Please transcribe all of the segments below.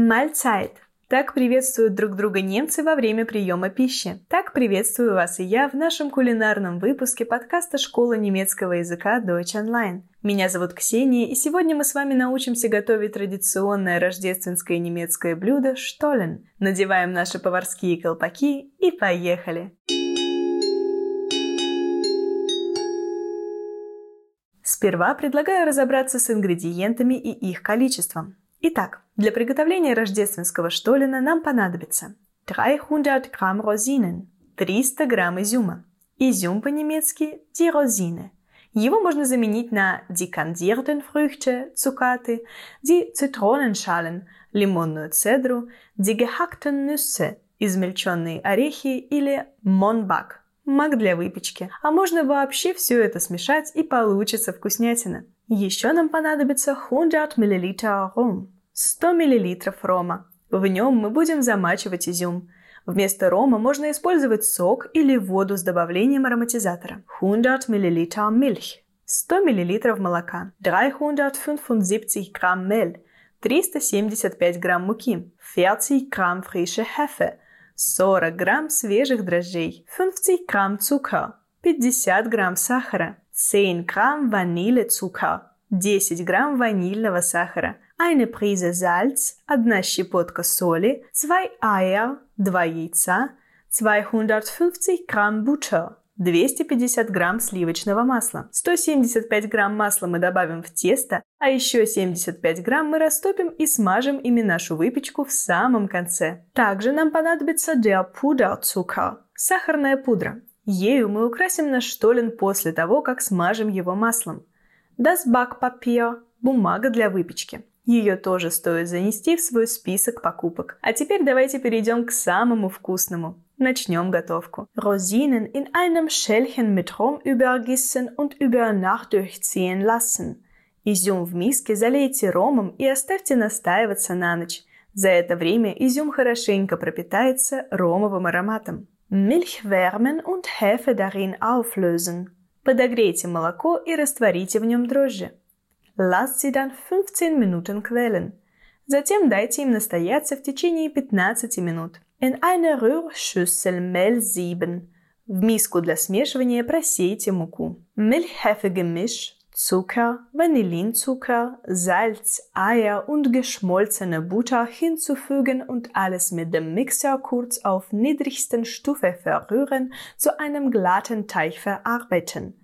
Mahlzeit. Так приветствуют друг друга немцы во время приема пищи. Так приветствую вас и я в нашем кулинарном выпуске подкаста школы немецкого языка Deutsch Online. Меня зовут Ксения, и сегодня мы с вами научимся готовить традиционное рождественское немецкое блюдо штолен. Надеваем наши поварские колпаки и поехали! Сперва предлагаю разобраться с ингредиентами и их количеством. Итак, для приготовления рождественского штолена нам понадобится 300 грамм розинен, 300 грамм изюма. Изюм по-немецки die Rosine. Его можно заменить на die kandierten Früchte, цукаты, die Zitronenschalen, лимонную цедру, die gehackten Nüsse, измельченные орехи или монбак, мак для выпечки. А можно вообще все это смешать и получится вкуснятина. Еще нам понадобится 100 мл ром, 100 мл рома. В нем мы будем замачивать изюм. Вместо рома можно использовать сок или воду с добавлением ароматизатора. 100 мл мильх, 100 мл молока, 375 грамм мель, 375 грамм муки, 40 грамм фрише хефе, 40 грамм свежих дрожжей, 50 грамм цукра, 50 грамм сахара, 10 грамм Vanillezucker, 10 грамм ванильного сахара, eine Prise Salz, одна щепотка соли, 2 Eier, 2 яйца, 250 грамм Butter, 250 грамм сливочного масла. 175 грамм масла мы добавим в тесто, а еще 75 грамм мы растопим и смажем ими нашу выпечку в самом конце. Также нам понадобится der Puderzucker – сахарная пудра. Ею мы украсим наш штолен после того, как смажем его маслом. Das Backpapier – бумага для выпечки. Ее тоже стоит занести в свой список покупок. А теперь давайте перейдем к самому вкусному. Начнем готовку. Rosinen in einem Schälchen mit Rum übergießen und über Nacht durchziehen lassen. Изюм в миске залейте ромом и оставьте настаиваться на ночь. За это время изюм хорошенько пропитается ромовым ароматом. Milch wärmen und Hefe darin auflösen. Подогрейте молоко и растворите в нем дрожжи. Lasst sie dann 15 Minuten quellen. Затем дайте им настояться в течение 15 минут. In eine Rührschüssel Mehl sieben. В миску для смешивания просейте муку. Milch-Hefe-Gemisch Zucker, Vanillinzucker, Salz, Eier und geschmolzene Butter hinzufügen und alles mit dem Mixer kurz auf niedrigsten Stufe verrühren, zu einem glatten Teig verarbeiten.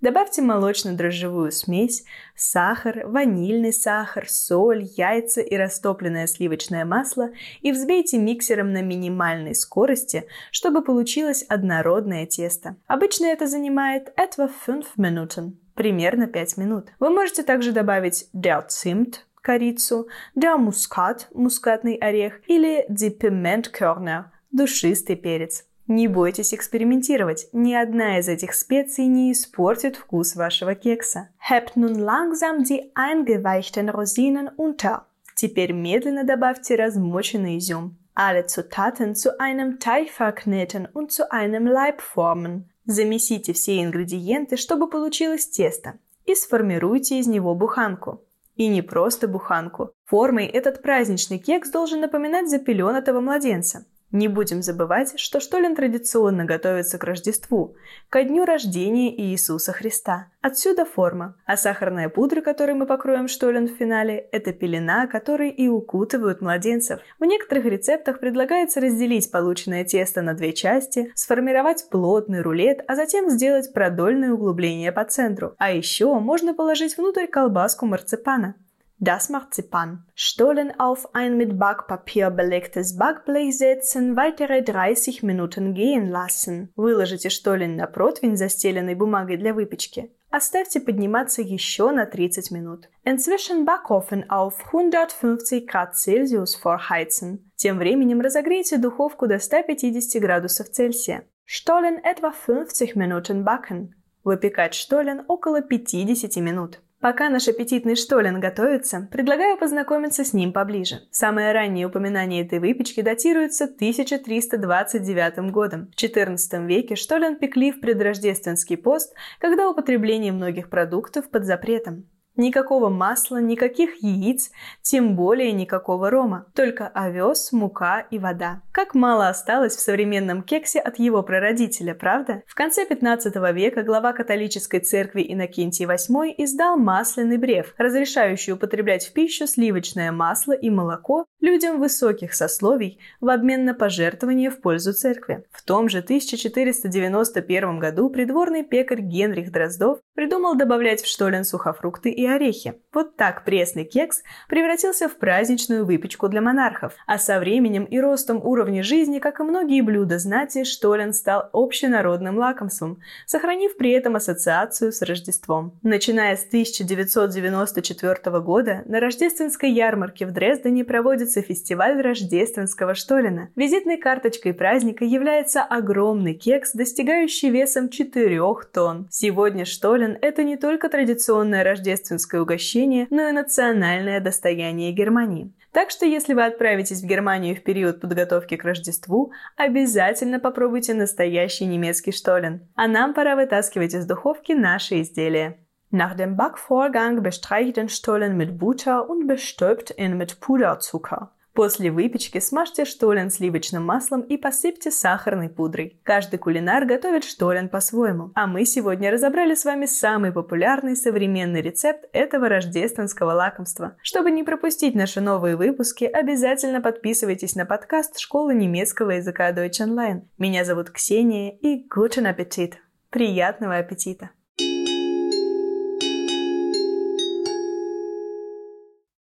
Добавьте молочно-дрожжевую смесь, сахар, ванильный сахар, соль, яйца и растопленное сливочное масло и взбейте миксером на минимальной скорости, чтобы получилось однородное тесто. Обычно это занимает etwa 5 минут, примерно 5 минут. Вы можете также добавить der Zimt, корицу, der Muskat, мускатный орех или die Pimentkörner, душистый перец. Не бойтесь экспериментировать, ни одна из этих специй не испортит вкус вашего кекса. Hebt nun langsam die eingeweichten Rosinen unter. Теперь медленно добавьте размоченный изюм. Alle Zutaten zu einem Teig verkneten und zu einem Leib formen. Замесите все ингредиенты, чтобы получилось тесто, и сформируйте из него буханку. И не просто буханку. Формой этот праздничный кекс должен напоминать запеленатого младенца. Не будем забывать, что Штолен традиционно готовится к Рождеству, ко дню рождения Иисуса Христа. Отсюда форма. А сахарная пудра, которой мы покроем Штолен в финале, это пелена, которой и укутывают младенцев. В некоторых рецептах предлагается разделить полученное тесто на две части, сформировать плотный рулет, а затем сделать продольное углубление по центру. А еще можно положить внутрь колбаску марципана. Das Marzipan. Stollen auf ein mit Backpapier belegtes Backblech setzen, weitere 30 Minuten gehen lassen. Выложите штолен на противень, застеленный бумагой для выпечки. Оставьте подниматься еще на 30 минут. Inzwischen Backofen auf 150 Grad Celsius vorheizen. Тем временем разогрейте духовку до 150 градусов Цельсия. Stollen etwa 50 Minuten backen. Выпекать штолен около 50 минут. Пока наш аппетитный штолен готовится, предлагаю познакомиться с ним поближе. Самое раннее упоминание этой выпечки датируется 1329 годом. В XIV веке штолен пекли в предрождественский пост, когда употребление многих продуктов под запретом. Никакого масла, никаких яиц, тем более никакого рома. Только овес, мука и вода. Как мало осталось в современном кексе от его прародителя, правда? В конце 15 века глава католической церкви Иннокентий VIII издал масляный брев, разрешающий употреблять в пищу сливочное масло и молоко людям высоких сословий в обмен на пожертвование в пользу церкви. В том же 1491 году придворный пекарь Генрих Дроздов придумал добавлять в штолен сухофрукты и орехи. Вот так пресный кекс превратился в праздничную выпечку для монархов. А со временем и ростом уровня жизни, как и многие блюда знати, штолен стал общенародным лакомством, сохранив при этом ассоциацию с Рождеством. Начиная с 1994 года на рождественской ярмарке в Дрездене проводится фестиваль рождественского штолена. Визитной карточкой праздника является огромный кекс, достигающий весом 4 тонн. Сегодня штолен – это не только традиционное рождественское угощение, но и национальное достояние Германии. Так что если вы отправитесь в Германию в период подготовки к Рождеству, обязательно попробуйте настоящий немецкий штолен. А нам пора вытаскивать из духовки наши изделия. Nach dem Backvorgang bestreiche den Stollen mit Butter und bestäubt ihn mit Puderzucker. После выпечки смажьте штолен сливочным маслом и посыпьте сахарной пудрой. Каждый кулинар готовит штолен по-своему. А мы сегодня разобрали с вами самый популярный современный рецепт этого рождественского лакомства. Чтобы не пропустить наши новые выпуски, обязательно подписывайтесь на подкаст Школы немецкого языка Deutsch Online. Меня зовут Ксения и guten Appetit! Приятного аппетита!